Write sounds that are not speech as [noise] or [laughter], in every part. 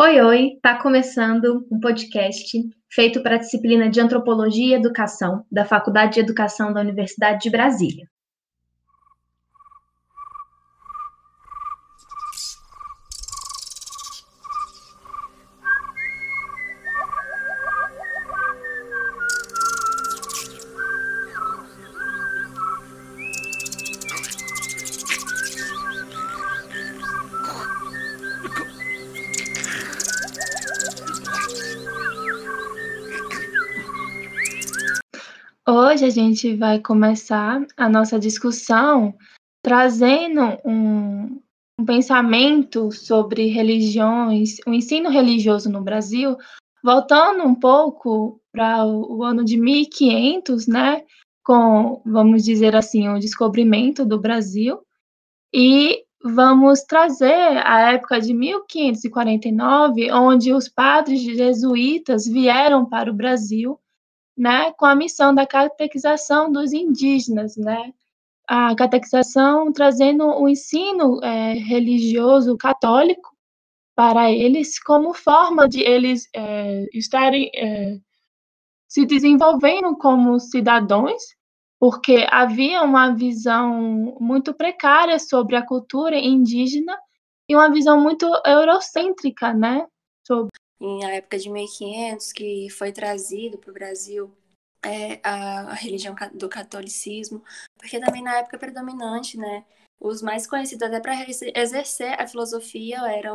Oi, oi! Está começando um podcast feito para a disciplina de Antropologia e Educação da Faculdade de Educação da Universidade de Brasília. Hoje a gente vai começar a nossa discussão trazendo um, um pensamento sobre religiões, o ensino religioso no Brasil, voltando um pouco para o, o ano de 1500, né, com, vamos dizer assim, o descobrimento do Brasil, e vamos trazer a época de 1549, onde os padres jesuítas vieram para o Brasil né, com a missão da catequização dos indígenas, né, a catequização trazendo o ensino é, religioso católico para eles como forma de eles é, estarem é, se desenvolvendo como cidadãos, porque havia uma visão muito precária sobre a cultura indígena e uma visão muito eurocêntrica, né, sobre em época de 1500, que foi trazido para o Brasil é, a, a, religião do catolicismo, porque também na época predominante, né, os mais conhecidos até para exercer a filosofia eram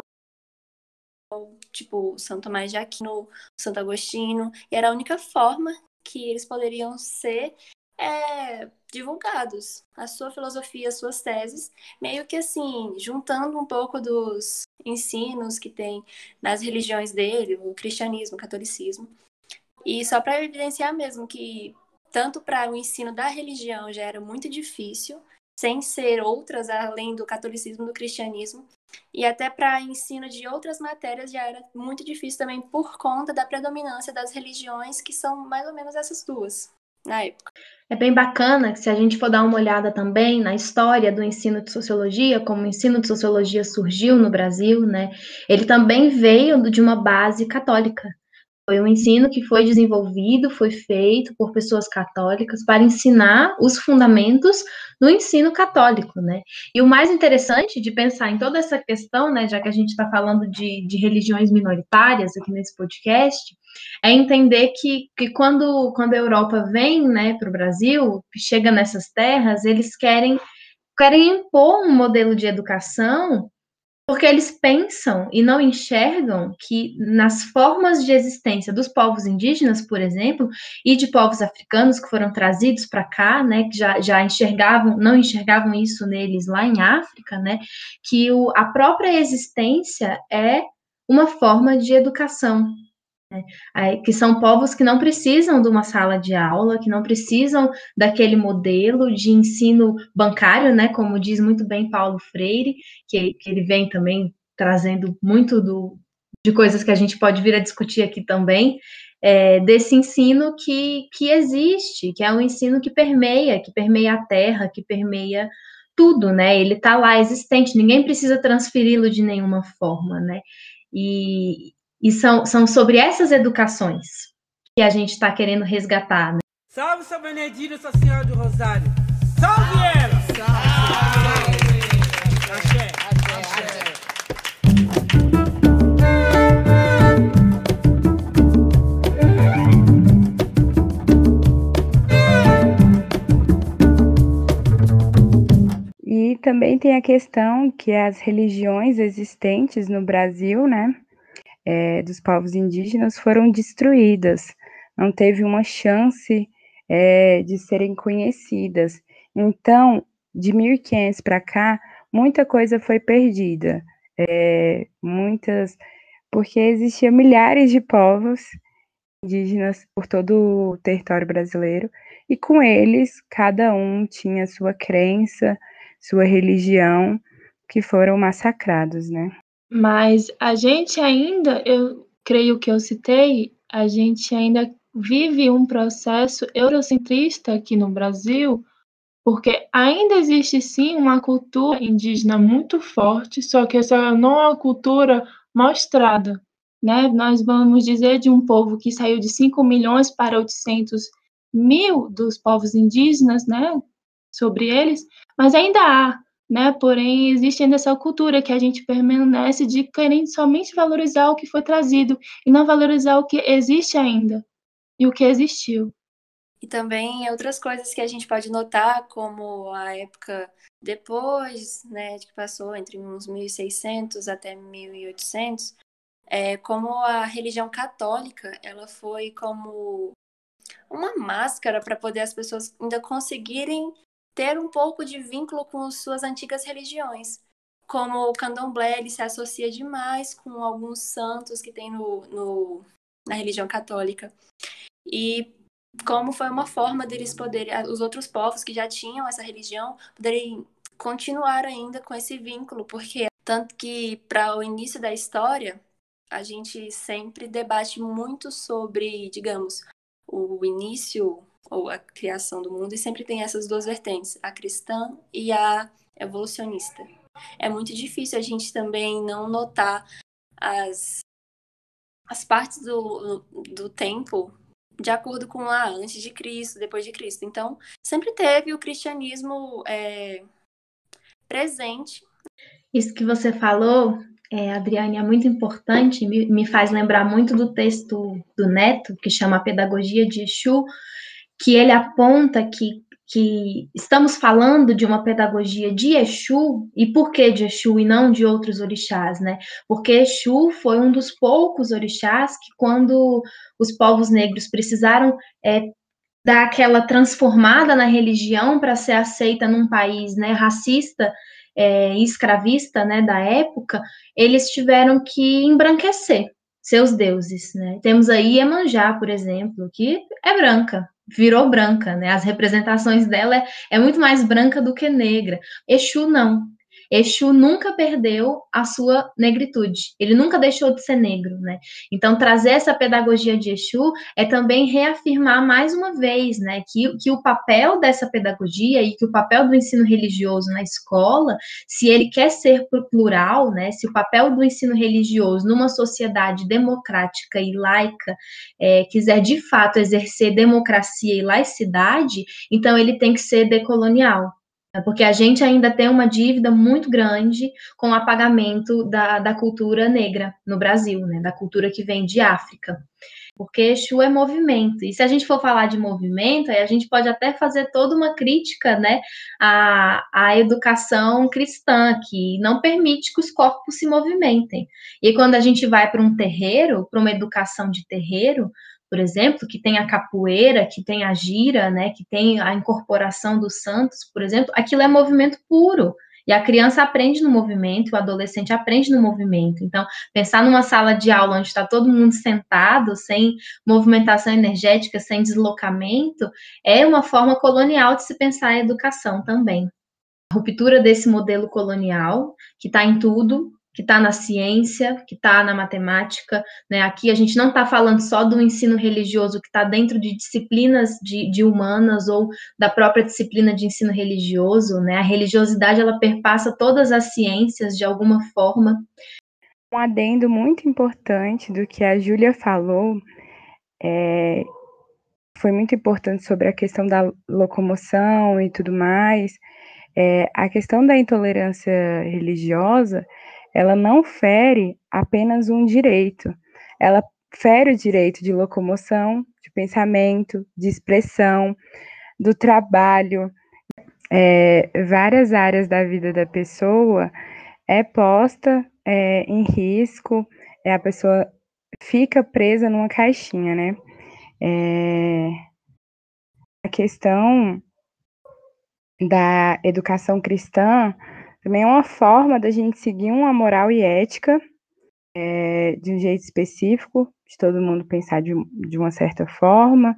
tipo Santo Tomás de Aquino, Santo Agostinho, e era a única forma que eles poderiam ser é, divulgados. A sua filosofia, as suas teses, meio que assim, juntando um pouco dos ensinos que tem nas religiões dele, o cristianismo, o catolicismo. E só para evidenciar mesmo que tanto para o ensino da religião já era muito difícil, sem ser outras além do catolicismo e do cristianismo, e até para ensino de outras matérias já era muito difícil também por conta da predominância das religiões que são mais ou menos essas duas na época. É bem bacana que se a gente for dar uma olhada também na história do ensino de sociologia, como o ensino de sociologia surgiu no Brasil, né? Ele também veio de uma base católica. Foi um ensino que foi desenvolvido, foi feito por pessoas católicas para ensinar os fundamentos do ensino católico, né? E o mais interessante de pensar em toda essa questão, né, já que a gente está falando de, de religiões minoritárias aqui nesse podcast, é entender que, que quando, quando a Europa vem, né, para o Brasil, chega nessas terras, eles querem querem impor um modelo de educação porque eles pensam e não enxergam que nas formas de existência dos povos indígenas, por exemplo, e de povos africanos que foram trazidos para cá, né, que já, já enxergavam, não enxergavam isso neles lá em África, né, que o, a própria existência é uma forma de educação, né? que são povos que não precisam de uma sala de aula, que não precisam daquele modelo de ensino bancário, né, como diz muito bem Paulo Freire, que, que ele vem também trazendo muito do, de coisas que a gente pode vir a discutir aqui também, é, desse ensino que, que existe, que é um ensino que permeia, que permeia a terra, que permeia tudo, né? Ele está lá existente, ninguém precisa transferi-lo de nenhuma forma, né? E, e são, são sobre essas educações que a gente está querendo resgatar. Né? Salve São Benedito, Nossa Senhora do Rosário! Salve ela! Salve! Axé! E também tem a questão que as religiões existentes no Brasil, né, é, dos povos indígenas foram destruídas, não teve uma chance é, de serem conhecidas. Então, de 1500 para cá, muita coisa foi perdida, é, muitas, porque existiam milhares de povos indígenas por todo o território brasileiro, e com eles, cada um tinha sua crença, sua religião, que foram massacrados, né? Mas a gente ainda, eu creio que eu citei, a gente ainda vive um processo eurocentrista aqui no Brasil, porque ainda existe sim uma cultura indígena muito forte, só que essa não é uma cultura mostrada. né? Nós vamos dizer de um povo que saiu de 5 milhões para 800 mil dos povos indígenas, né? Sobre eles, mas ainda há, né? Porém, existe ainda essa cultura que a gente permanece de querer somente valorizar o que foi trazido e não valorizar o que existe ainda e o que existiu. E também outras coisas que a gente pode notar, como a época depois, né, que passou entre uns 1600 até 1800, é, como a religião católica, ela foi como uma máscara para poder as pessoas ainda conseguirem ter um pouco de vínculo com suas antigas religiões. Como o candomblé, ele se associa demais com alguns santos que tem no, no na religião católica. E como foi uma forma deles poderem, os outros povos que já tinham essa religião, poderem continuar ainda com esse vínculo, porque tanto que para o início da história, a gente sempre debate muito sobre, digamos, o início ou a criação do mundo e sempre tem essas duas vertentes, a cristã e a evolucionista. É muito difícil a gente também não notar as, as partes do, do tempo de acordo com a antes de Cristo, depois de Cristo. Então, sempre teve o cristianismo é, presente. Isso que você falou, é, Adriane, é muito importante, me, me, faz lembrar muito do texto do Neto, que chama Pedagogia de Exu, que ele aponta que, que estamos falando de uma pedagogia de Exu, e por que de Exu e não de outros orixás, né? Porque Exu foi um dos poucos orixás que, quando os povos negros precisaram é, dar aquela transformada na religião para ser aceita num país né, racista, é, escravista né, da época, eles tiveram que embranquecer seus deuses. Né? Temos aí Iemanjá, por exemplo, que é branca, virou branca, né? As representações dela é, é muito mais branca do que negra. Exu não. Exu nunca perdeu a sua negritude, ele nunca deixou de ser negro, né? Então, trazer essa pedagogia de Exu é também reafirmar mais uma vez, né, que, que o papel dessa pedagogia e que o papel do ensino religioso na escola, se ele quer ser plural, né, se o papel do ensino religioso numa sociedade democrática e laica é, quiser de fato exercer democracia e laicidade, então ele tem que ser decolonial, porque a gente ainda tem uma dívida muito grande com o apagamento da, da cultura negra no Brasil, né, da cultura que vem de África. Porque Exu é movimento. E se a gente for falar de movimento, aí a gente pode até fazer toda uma crítica né, à, à educação cristã, que não permite que os corpos se movimentem. E quando a gente vai para um terreiro, para uma educação de terreiro, por exemplo, que tem a capoeira, que tem a gira, né, que tem a incorporação dos santos, por exemplo, aquilo é movimento puro. E a criança aprende no movimento, o adolescente aprende no movimento. Então, pensar numa sala de aula onde está todo mundo sentado, sem movimentação energética, sem deslocamento, é uma forma colonial de se pensar a educação também. A ruptura desse modelo colonial, que está em tudo, que está na ciência, que está na matemática. Né? Aqui a gente não está falando só do ensino religioso que está dentro de disciplinas de, de, humanas ou da própria disciplina de ensino religioso. Né? A religiosidade ela perpassa todas as ciências de alguma forma. Um adendo muito importante do que a Júlia falou é, foi muito importante sobre a questão da locomoção e tudo mais. É, a questão da intolerância religiosa ela não fere apenas um direito, ela fere o direito de locomoção, de pensamento, de expressão, do trabalho, é, várias áreas da vida da pessoa é posta é, em risco, é, a pessoa fica presa numa caixinha, né? É, a questão da educação cristã também é uma forma da gente seguir uma moral e ética é, de um jeito específico, de todo mundo pensar de, de uma certa forma.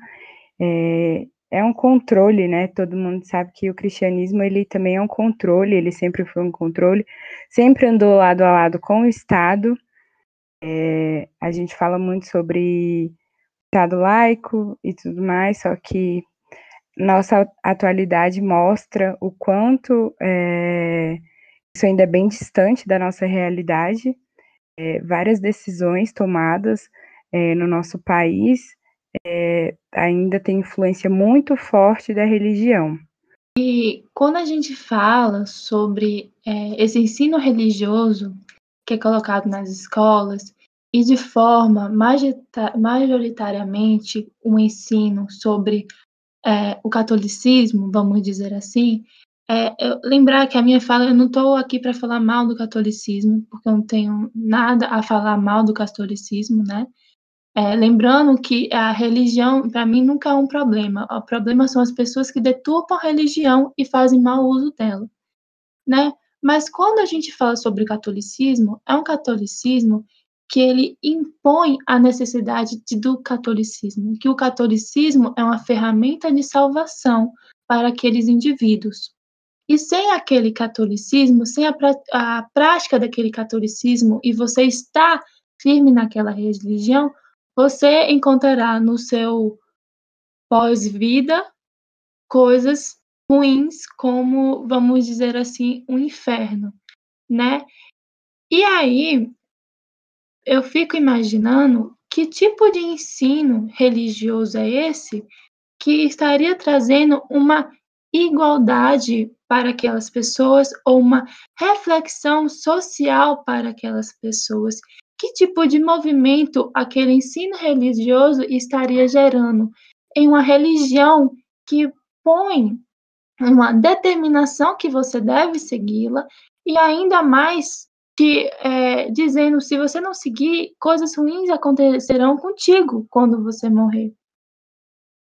É, é um controle, né? Todo mundo sabe que o cristianismo ele também é um controle, ele sempre foi um controle, sempre andou lado a lado com o Estado. É, a gente fala muito sobre Estado laico e tudo mais, só que nossa atualidade mostra o quanto é, isso ainda é bem distante da nossa realidade. é, várias decisões tomadas é, no nosso país é, ainda tem influência muito forte da religião. E quando a gente fala sobre é, esse ensino religioso que é colocado nas escolas e de forma majoritariamente um ensino sobre é, o catolicismo, vamos dizer assim, é, lembrar que a minha fala, eu não estou aqui para falar mal do catolicismo, porque eu não tenho nada a falar mal do catolicismo, né? É, lembrando que a religião, para mim, nunca é um problema. O problema são as pessoas que deturpam a religião e fazem mau uso dela, né? Mas quando a gente fala sobre catolicismo, é um catolicismo que ele impõe a necessidade de, do catolicismo, que o catolicismo é uma ferramenta de salvação para aqueles indivíduos. E sem aquele catolicismo, sem a, a prática daquele catolicismo, e você está firme naquela religião, você encontrará no seu pós-vida coisas ruins, como, vamos dizer assim, um inferno, né? E aí, eu fico imaginando que tipo de ensino religioso é esse que estaria trazendo uma igualdade para aquelas pessoas ou uma reflexão social para aquelas pessoas. Que tipo de movimento aquele ensino religioso estaria gerando em uma religião que põe uma determinação que você deve segui-la e ainda mais que é, dizendo se você não seguir, coisas ruins acontecerão contigo quando você morrer.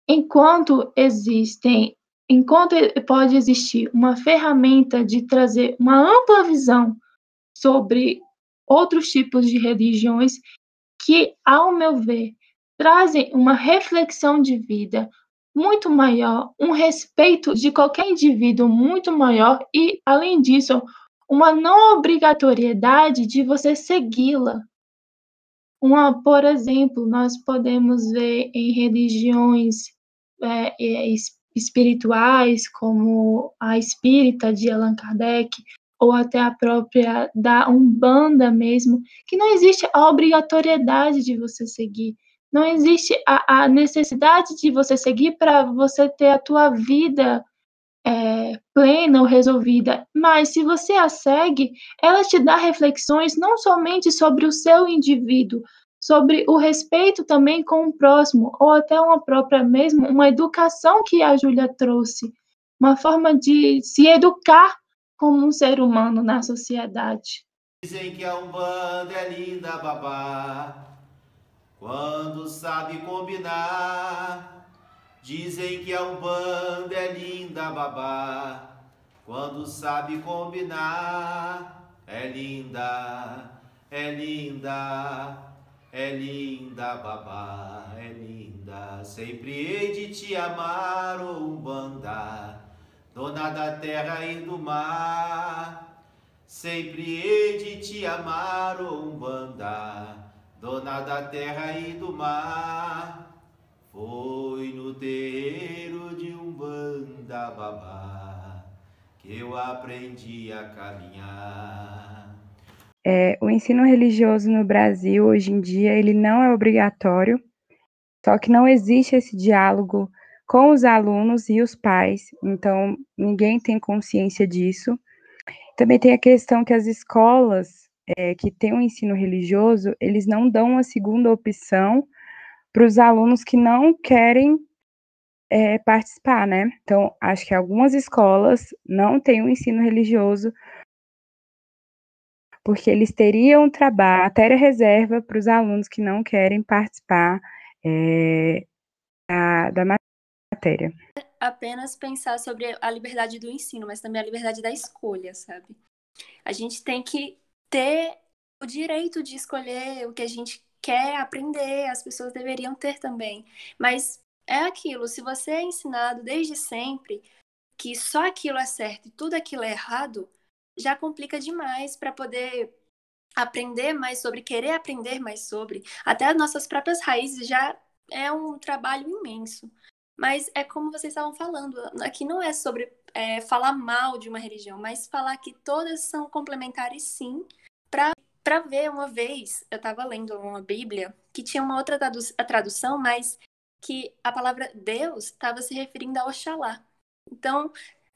Enquanto existem, enquanto pode existir uma ferramenta de trazer uma ampla visão sobre outros tipos de religiões que, ao meu ver, trazem uma reflexão de vida muito maior, um respeito de qualquer indivíduo muito maior e, além disso, uma não obrigatoriedade de você segui-la. Uma, por exemplo, nós podemos ver em religiões é, é, espirituais, como a espírita de Allan Kardec, ou até a própria da Umbanda mesmo, que não existe a obrigatoriedade de você seguir. Não existe a, a necessidade de você seguir para você ter a tua vida é, plena ou resolvida, mas se você a segue, ela te dá reflexões não somente sobre o seu indivíduo, sobre o respeito também com o próximo, ou até uma própria mesmo, uma educação que a Júlia trouxe, uma forma de se educar como um ser humano na sociedade. Dizem que a Umbanda é linda, babá, quando sabe combinar Dizem que a Umbanda é linda, babá, quando sabe combinar. É linda, é linda, é linda, babá, é linda. Sempre hei de te amar, Umbanda, dona da terra e do mar. Sempre hei de te amar, Umbanda, dona da terra e do mar. Foi no terreiro de um banda babá que eu aprendi a caminhar. É, o ensino religioso no Brasil hoje em dia ele não é obrigatório, só que não existe esse diálogo com os alunos e os pais, então ninguém tem consciência disso. Também tem a questão que as escolas é, que têm o um ensino religioso, eles não dão uma segunda opção para os alunos que não querem é, participar, né? Então, acho que algumas escolas não têm o um ensino religioso porque eles teriam trabalho, matéria reserva para os alunos que não querem participar é, da, da matéria. Apenas pensar sobre a liberdade do ensino, mas também a liberdade da escolha, sabe? A gente tem que ter o direito de escolher o que a gente quer aprender, as pessoas deveriam ter também. Mas é aquilo, se você é ensinado desde sempre que só aquilo é certo e tudo aquilo é errado, já complica demais para poder aprender mais sobre, querer aprender mais sobre. Até as nossas próprias raízes já é um trabalho imenso. Mas é como vocês estavam falando, aqui não é sobre é, falar mal de uma religião, mas falar que todas são complementares sim, para ver uma vez, eu estava lendo uma Bíblia que tinha uma outra tradu tradução, mas que a palavra Deus estava se referindo a Oxalá. Então,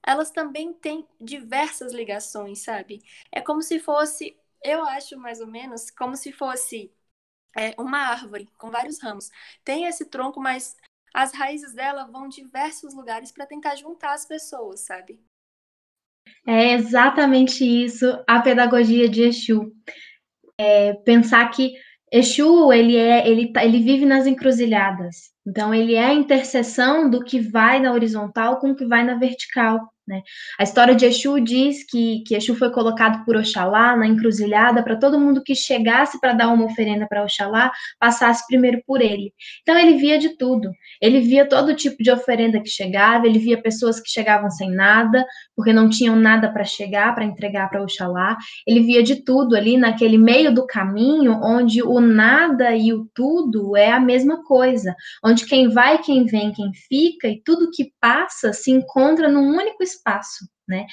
elas também têm diversas ligações, sabe? É como se fosse, eu acho mais ou menos, como se fosse é, uma árvore com vários ramos. Tem esse tronco, mas as raízes dela vão diversos lugares para tentar juntar as pessoas, sabe? É exatamente isso a pedagogia de Exu. É pensar que Exu, ele é, ele, tá, ele vive nas encruzilhadas. Então, ele é a interseção do que vai na horizontal com o que vai na vertical. Né? A história de Exu diz que, que Exu foi colocado por Oxalá na encruzilhada para todo mundo que chegasse para dar uma oferenda para Oxalá passasse primeiro por ele. Então ele via de tudo. Ele via todo tipo de oferenda que chegava, ele via pessoas que chegavam sem nada, porque não tinham nada para chegar, para entregar para Oxalá. Ele via de tudo ali naquele meio do caminho onde o nada e o tudo é a mesma coisa, onde quem vai, quem vem, quem fica e tudo que passa se encontra num único espaço. Né?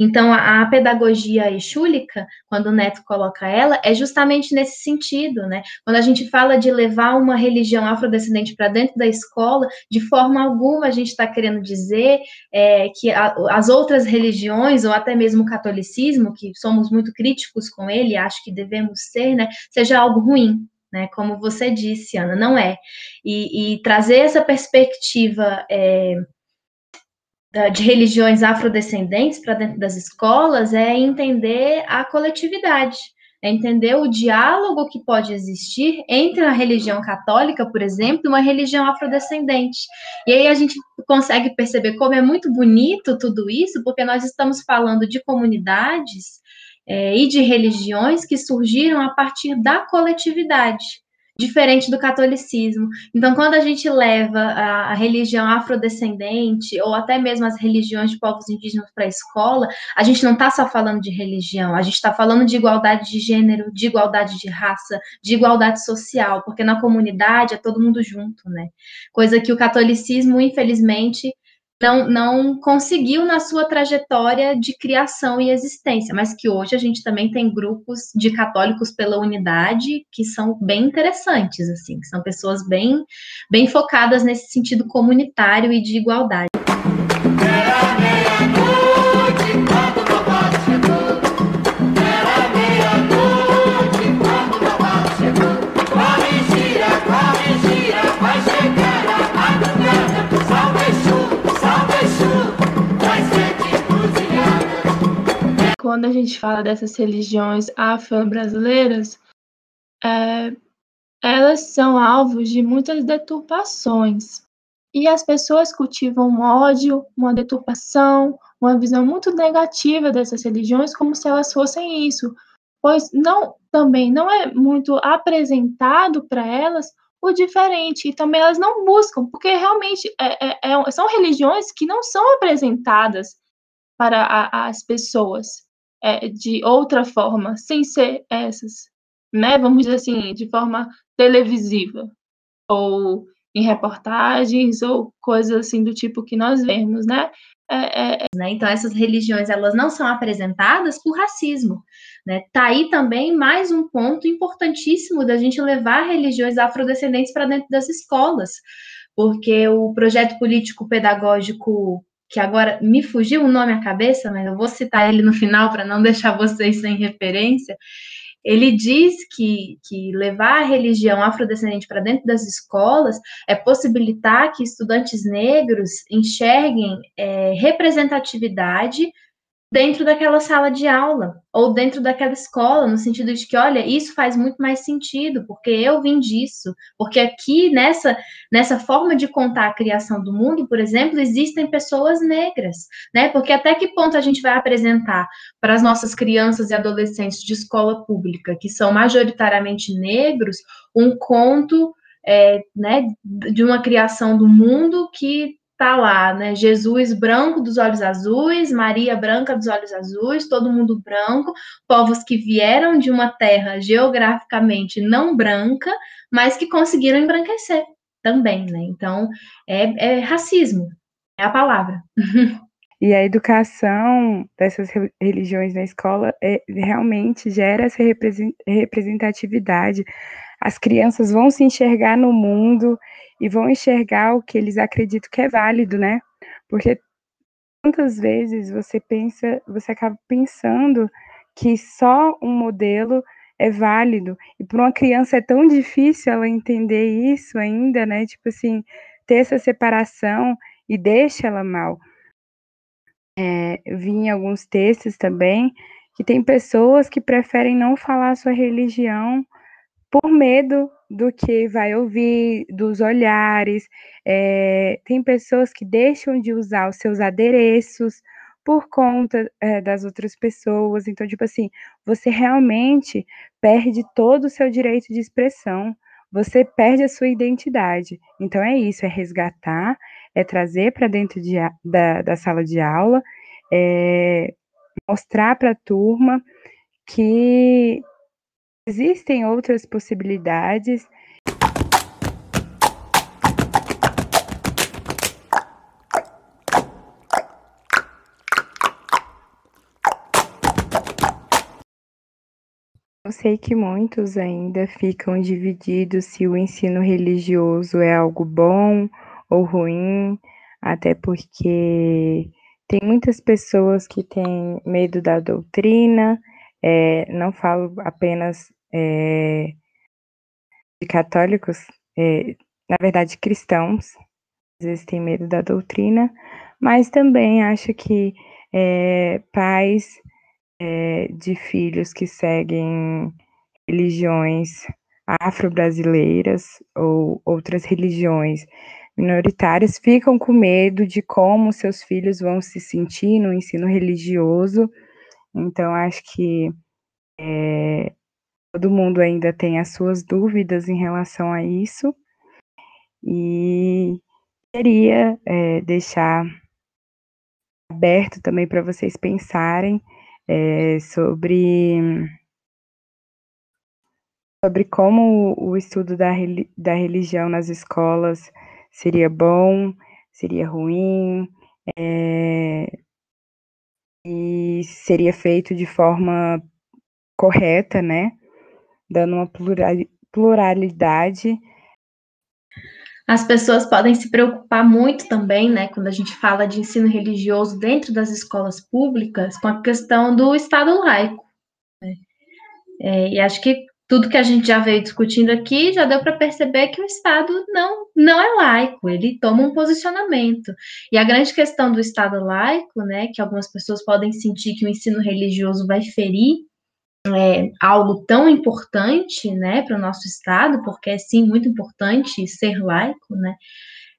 Então, a, a, pedagogia exúlica, quando o Neto coloca ela, é justamente nesse sentido, né? Quando a gente fala de levar uma religião afrodescendente para dentro da escola, de forma alguma a gente está querendo dizer é, que a, as outras religiões, ou até mesmo o catolicismo, que somos muito críticos com ele, acho que devemos ser, né, seja algo ruim, né? Como você disse, Ana, não é. E, e trazer essa perspectiva é, de religiões afrodescendentes para dentro das escolas é entender a coletividade, é entender o diálogo que pode existir entre a religião católica, por exemplo, e uma religião afrodescendente. E aí a gente consegue perceber como é muito bonito tudo isso, porque nós estamos falando de comunidades é, e de religiões que surgiram a partir da coletividade diferente do catolicismo. Então, quando a gente leva a, religião afrodescendente, ou até mesmo as religiões de povos indígenas para a escola, a gente não está só falando de religião, a gente está falando de igualdade de gênero, de igualdade de raça, de igualdade social, porque na comunidade é todo mundo junto, né? Coisa que o catolicismo, infelizmente, não, não conseguiu na sua trajetória de criação e existência, mas que hoje a gente também tem grupos de católicos pela unidade que são bem interessantes, assim, que são pessoas bem, bem focadas nesse sentido comunitário e de igualdade. Quando a gente fala dessas religiões afro-brasileiras, é, elas são alvos de muitas deturpações. E as pessoas cultivam um ódio, uma deturpação, uma visão muito negativa dessas religiões, como se elas fossem isso, pois não também não é muito apresentado para elas o diferente, e também elas não buscam, porque realmente é, é, é, são religiões que não são apresentadas para a, as pessoas é, de outra forma, sem ser essas, né? Vamos dizer assim, de forma televisiva, ou em reportagens, ou coisas assim do tipo que nós vemos, né? É, é... é. Né? Então, essas religiões, elas não são apresentadas por racismo, né? Tá aí também mais um ponto importantíssimo da gente levar religiões afrodescendentes para dentro das escolas, porque o projeto político pedagógico que agora me fugiu o nome à cabeça, mas eu vou citar ele no final para não deixar vocês sem referência. Ele diz que, que levar a religião afrodescendente para dentro das escolas é possibilitar que estudantes negros enxerguem é, representatividade dentro daquela sala de aula ou dentro daquela escola, no sentido de que, olha, isso faz muito mais sentido, porque eu vim disso, porque aqui nessa nessa forma de contar a criação do mundo, por exemplo, existem pessoas negras, né? Porque até que ponto a gente vai apresentar para as nossas crianças e adolescentes de escola pública, que são majoritariamente negros, um conto é, né, de uma criação do mundo que tá lá, né? Jesus branco dos olhos azuis, Maria branca dos olhos azuis, todo mundo branco, povos que vieram de uma terra geograficamente não branca, mas que conseguiram embranquecer também, né? Então, é, é racismo, é a palavra. [laughs] E a educação dessas religiões na escola é, realmente gera essa representatividade. As crianças vão se enxergar no mundo e vão enxergar o que eles acreditam que é válido, né? Porque quantas vezes você pensa, você acaba pensando que só um modelo é válido. E para uma criança é tão difícil ela entender isso ainda, né? Tipo assim, ter essa separação e deixa ela mal. É, vi em alguns textos também que tem pessoas que preferem não falar sua religião por medo do que vai ouvir, dos olhares. É, tem pessoas que deixam de usar os seus adereços por conta é, das outras pessoas. Então, tipo assim, você realmente perde todo o seu direito de expressão, você perde a sua identidade. Então, é isso: é resgatar, é trazer para dentro de, da, da sala de aula, é mostrar para a turma que existem outras possibilidades? Eu sei que muitos ainda ficam divididos se o ensino religioso é algo bom ou ruim, até porque tem muitas pessoas que têm medo da doutrina, é, não falo apenas é, de católicos, é, na verdade cristãos, às vezes têm medo da doutrina, mas também acho que é, pais de filhos que seguem religiões afro-brasileiras ou outras religiões minoritárias ficam com medo de como seus filhos vão se sentir no ensino religioso. Então, acho que é, todo mundo ainda tem as suas dúvidas em relação a isso. E queria é, deixar aberto também para vocês pensarem é, sobre sobre como o estudo da, da religião nas escolas seria bom, seria ruim, é, e seria feito de forma correta, né? Dando uma pluralidade. As pessoas podem se preocupar muito também, né, quando a gente fala de ensino religioso dentro das escolas públicas, com a questão do Estado laico. Né? É, e acho que tudo que a gente já veio discutindo aqui já deu para perceber que o Estado não, não é laico, ele toma um posicionamento. E a grande questão do Estado laico, né, que algumas pessoas podem sentir que o ensino religioso vai ferir é, algo tão importante, né, para o nosso Estado, porque é sim muito importante ser laico, né,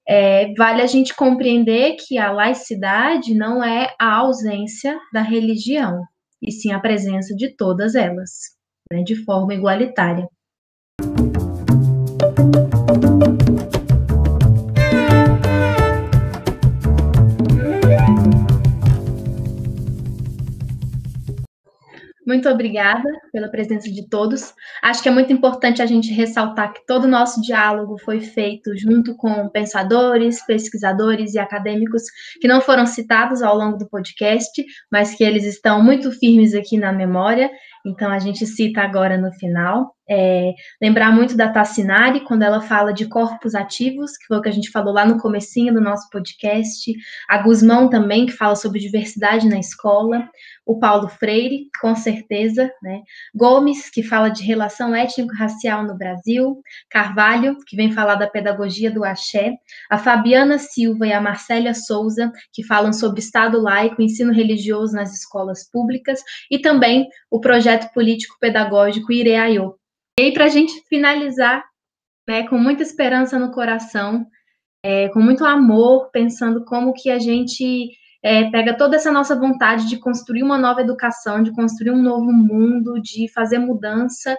é, vale a gente compreender que a laicidade não é a ausência da religião, e sim a presença de todas elas né, de forma igualitária. Muito obrigada pela presença de todos. Acho que é muito importante a gente ressaltar que todo o nosso diálogo foi feito junto com pensadores, pesquisadores e acadêmicos que não foram citados ao longo do podcast, mas que eles estão muito firmes aqui na memória então a gente cita agora no final. É, lembrar muito da Tassinari, quando ela fala de corpos ativos, que foi o que a gente falou lá no comecinho do nosso podcast, a Guzmão também, que fala sobre diversidade na escola, o Paulo Freire, com certeza, né? Gomes, que fala de relação étnico-racial no Brasil, Carvalho, que vem falar da pedagogia do axé, a Fabiana Silva e a Marcélia Souza, que falam sobre Estado laico, ensino religioso nas escolas públicas, e também o projeto político-pedagógico Ireaiô, e aí, para a gente finalizar, né, com muita esperança no coração, é, com muito amor, pensando como que a gente é, pega toda essa nossa vontade de construir uma nova educação, de construir um novo mundo, de fazer mudança.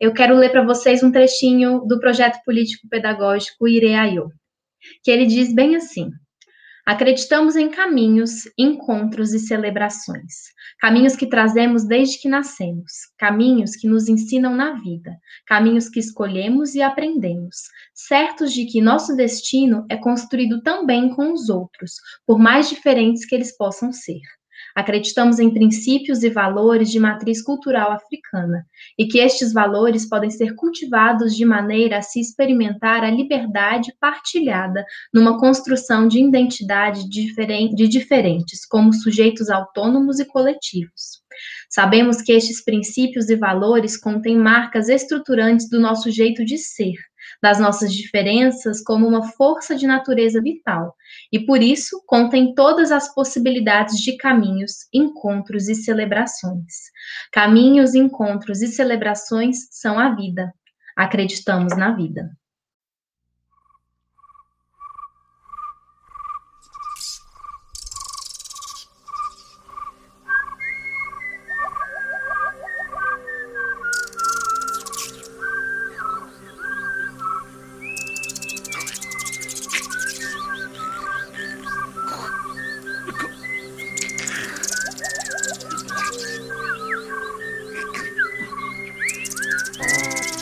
Eu quero ler para vocês um trechinho do projeto político pedagógico Ireaiô, que ele diz bem assim: Acreditamos em caminhos, encontros e celebrações. Caminhos que trazemos desde que nascemos, caminhos que nos ensinam na vida, caminhos que escolhemos e aprendemos, certos de que nosso destino é construído também com os outros, por mais diferentes que eles possam ser. Acreditamos em princípios e valores de matriz cultural africana e que estes valores podem ser cultivados de maneira a se experimentar a liberdade partilhada numa construção de identidade de diferentes, como sujeitos autônomos e coletivos. Sabemos que estes princípios e valores contêm marcas estruturantes do nosso jeito de ser, das nossas diferenças como uma força de natureza vital, e por isso contém todas as possibilidades de caminhos, encontros e celebrações. Caminhos, encontros e celebrações são a vida. Acreditamos na vida.